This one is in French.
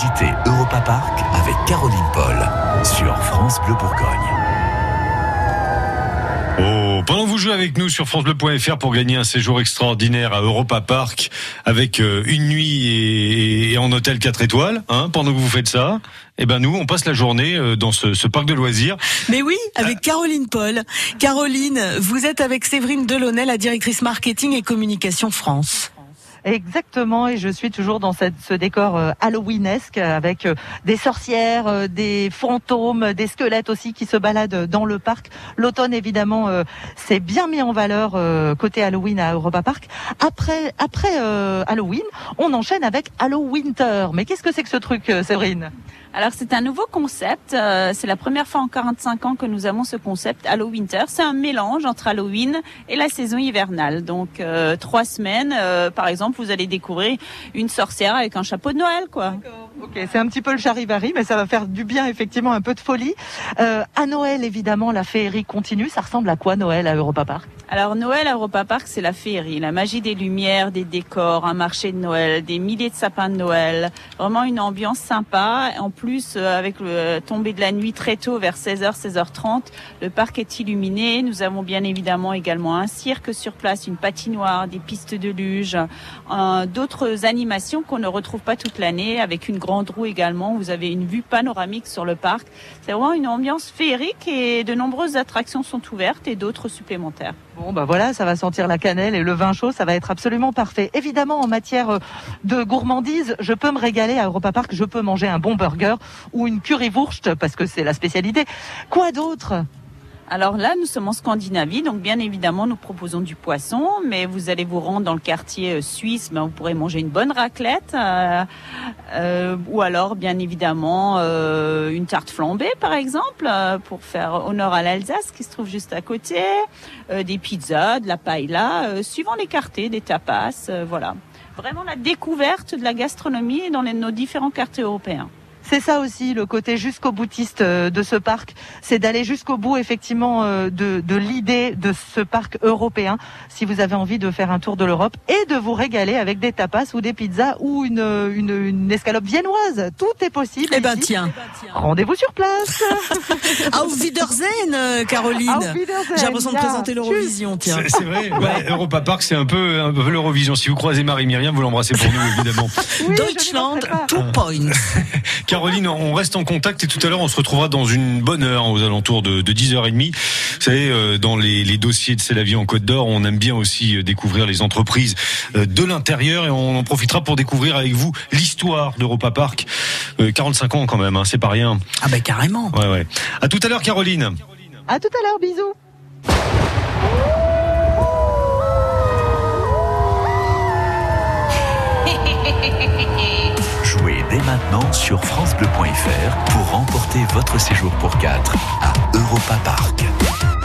C'était Europa Park avec Caroline Paul sur France Bleu Bourgogne. Oh, pendant que vous jouez avec nous sur francebleu.fr pour gagner un séjour extraordinaire à Europa Park avec euh, une nuit et, en hôtel 4 étoiles, hein, pendant que vous faites ça, eh ben nous, on passe la journée euh, dans ce, ce parc de loisirs. Mais oui, avec Caroline Paul. Caroline, vous êtes avec Séverine Delaunay, la directrice marketing et communication France. Exactement, et je suis toujours dans ce décor euh, halloweenesque avec euh, des sorcières, euh, des fantômes, des squelettes aussi qui se baladent dans le parc. L'automne, évidemment, c'est bien mis en valeur côté Halloween à Europa Park. Après, Halloween, on enchaîne avec Hallowinter. Mais qu'est-ce que c'est que ce truc, Séverine? Alors c'est un nouveau concept. Euh, c'est la première fois en 45 ans que nous avons ce concept Halloween Winter. C'est un mélange entre Halloween et la saison hivernale. Donc euh, trois semaines, euh, par exemple, vous allez découvrir une sorcière avec un chapeau de Noël, quoi. Ok, c'est un petit peu le charivari, mais ça va faire du bien, effectivement, un peu de folie. à Noël, évidemment, la féerie continue. Ça ressemble à quoi Noël à Europa Park? Alors Noël à Europa Park, c'est la féerie, la magie des lumières, des décors, un marché de Noël, des milliers de sapins de Noël. Vraiment une ambiance sympa. En plus, euh, avec le tombé de la nuit très tôt, vers 16h, 16h30, le parc est illuminé. Nous avons bien évidemment également un cirque sur place, une patinoire, des pistes de luge, euh, d'autres animations qu'on ne retrouve pas toute l'année, avec une grande roue également. Vous avez une vue panoramique sur le parc. C'est vraiment une ambiance féerique et de nombreuses attractions sont ouvertes et d'autres supplémentaires. Bon, bah voilà, ça va sentir la cannelle et le vin chaud, ça va être absolument parfait. Évidemment, en matière euh, de gourmandise, je peux me régaler à Europa Park, je peux manger un bon burger ou une currywurst parce que c'est la spécialité. Quoi d'autre? Alors là, nous sommes en Scandinavie, donc bien évidemment, nous proposons du poisson, mais vous allez vous rendre dans le quartier euh, suisse, ben, vous pourrez manger une bonne raclette, euh, euh, ou alors bien évidemment une tarte flambée, par exemple, pour faire honneur à l'Alsace qui se trouve juste à côté, des pizzas, de la paella, suivant les quartiers, des tapas, voilà. Vraiment la découverte de la gastronomie dans nos différents quartiers européens. C'est ça aussi le côté jusqu'au boutiste euh, de ce parc, c'est d'aller jusqu'au bout effectivement euh, de, de l'idée de ce parc européen. Si vous avez envie de faire un tour de l'Europe et de vous régaler avec des tapas ou des pizzas ou une, une, une escalope viennoise, tout est possible. Eh ben tiens, rendez-vous sur place. Auf Wiedersehen, euh, Caroline. J'ai l'impression de présenter l'Eurovision. Tiens. C'est vrai. Europa Park, c'est un peu, un peu l'Eurovision. Si vous croisez Marie Myriam, vous l'embrassez pour nous évidemment. Deutschland, two points. Caroline, on reste en contact et tout à l'heure on se retrouvera dans une bonne heure aux alentours de, 10h30. Vous savez, euh, dans les, dossiers de C'est la vie en Côte d'Or, on aime bien aussi euh, découvrir les entreprises euh, de l'intérieur et on en profitera pour découvrir avec vous l'histoire d'Europa Park. 45 ans quand même, hein, c'est pas rien. Ah ben carrément. Ouais ouais. À tout à l'heure Caroline. À tout à l'heure, bisous. Maintenant sur FranceBleu.fr pour remporter votre séjour pour 4 à Europa Park.